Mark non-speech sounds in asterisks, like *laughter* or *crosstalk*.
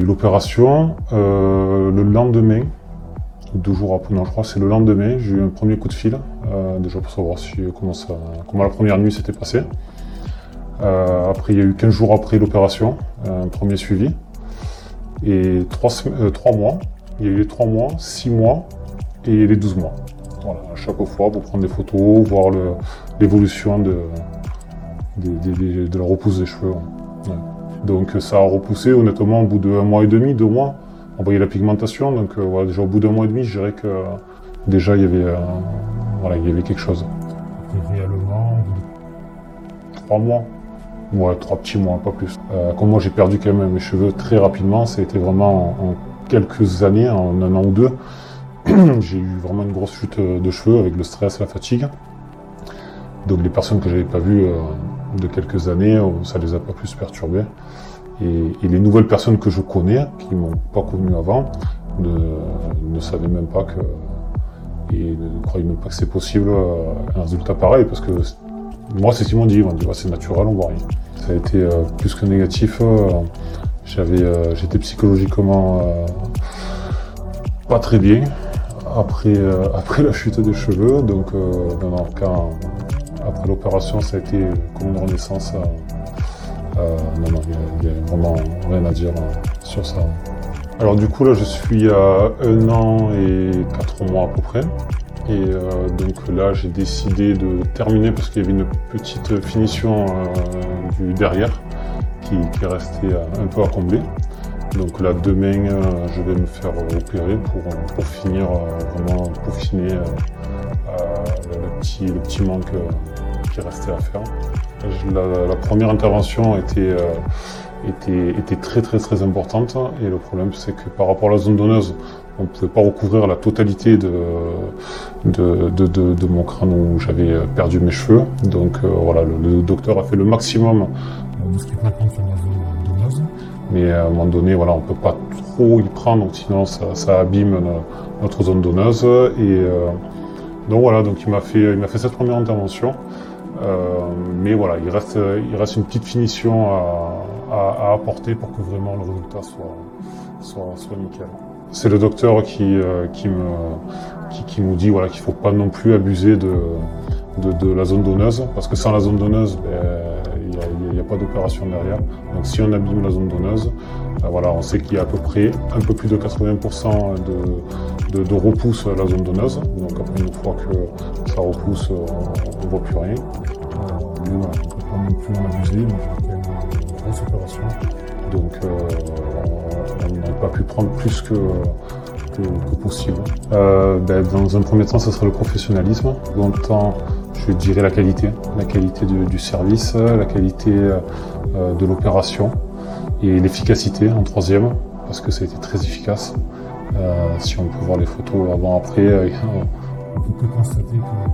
l'opération le lendemain, deux jours après, non je crois c'est le lendemain, j'ai eu un premier coup de fil, déjà pour savoir comment, ça, comment la première nuit s'était passée. après il y a eu 15 jours après l'opération, un premier suivi. Et trois, mois, il y a eu les 3 mois, 6 mois et les 12 mois. Voilà, à chaque fois pour prendre des photos, voir l'évolution de, la repousse des cheveux. Donc ça a repoussé honnêtement au bout d'un mois et demi, deux mois. On voyait la pigmentation, donc euh, voilà, déjà au bout d'un mois et demi, je dirais que déjà il y avait, euh, voilà, il y avait quelque chose. Réellement, trois mois. Ouais, trois petits mois, pas plus. Euh, comme moi j'ai perdu quand même mes cheveux très rapidement, ça a été vraiment en, quelques années, en un an ou deux, *clears throat* j'ai eu vraiment une grosse chute de cheveux avec le stress, la fatigue. Donc les personnes que j'avais pas vues euh, de quelques années, euh, ça les a pas plus perturbées. Et, les nouvelles personnes que je connais, qui m'ont pas connu avant, ne, savaient même pas que et ne croyaient même pas que c'est possible euh, un résultat pareil, parce que moi c'est ce qu'ils m'ont dit, ils m'ont dit c'est naturel, on voit rien. Ça a été plus que négatif. J'avais, j'étais psychologiquement pas très bien après, *laughs* après la chute des cheveux, donc non, quand, l'opération, ça a été comme une renaissance. Euh, euh, non, non, il n'y a, vraiment rien à dire euh, sur ça. Alors du coup, là, je suis à un an et quatre mois à peu près. Et donc là, j'ai décidé de terminer parce qu'il y avait une petite finition du derrière qui, est restée un peu à combler. Donc là, demain, je vais me faire opérer pour, finir, vraiment peaufiner le, petit, le petit manque qui restait à faire. La, première intervention était, euh, était, était, très très très importante et le problème c'est que par rapport à la zone donneuse, on ne pouvait pas recouvrir la totalité de, de, de, de, mon crâne où j'avais perdu mes cheveux. Donc euh, voilà, le, docteur a fait le maximum de ce qui peut prendre sur la zone donneuse. Mais à un moment donné, voilà, on ne peut pas trop y prendre, donc sinon ça, ça abîme notre zone donneuse. Et euh, donc voilà, donc il m'a fait, il m'a fait cette première intervention. Euh, mais voilà, il reste, une petite finition à, apporter pour que vraiment le résultat soit, nickel. C'est le docteur qui, euh, me, nous dit voilà, qu'il ne faut pas non plus abuser de, la zone donneuse, parce que sans la zone donneuse, ben, a, pas d'opération derrière. Donc si on abîme la zone donneuse, ben voilà, on sait qu'il y a à peu près un peu plus de 80% de, de, de, repousse à la zone donneuse. Donc après une fois que ça repousse, on ne voit plus rien. Euh, mais voilà, on ne peut pas non plus en abuser, il y a une grosse opération. Donc euh, on n'a pas pu prendre plus que que, possible. Euh, ben, dans un premier temps, ce sera le professionnalisme. Dans le temps, je dirais la qualité, la qualité du service, la qualité euh, de l'opération et l'efficacité en troisième, parce que ça a été très efficace. Euh, si on peut voir les photos avant-après, *laughs* on peut constater que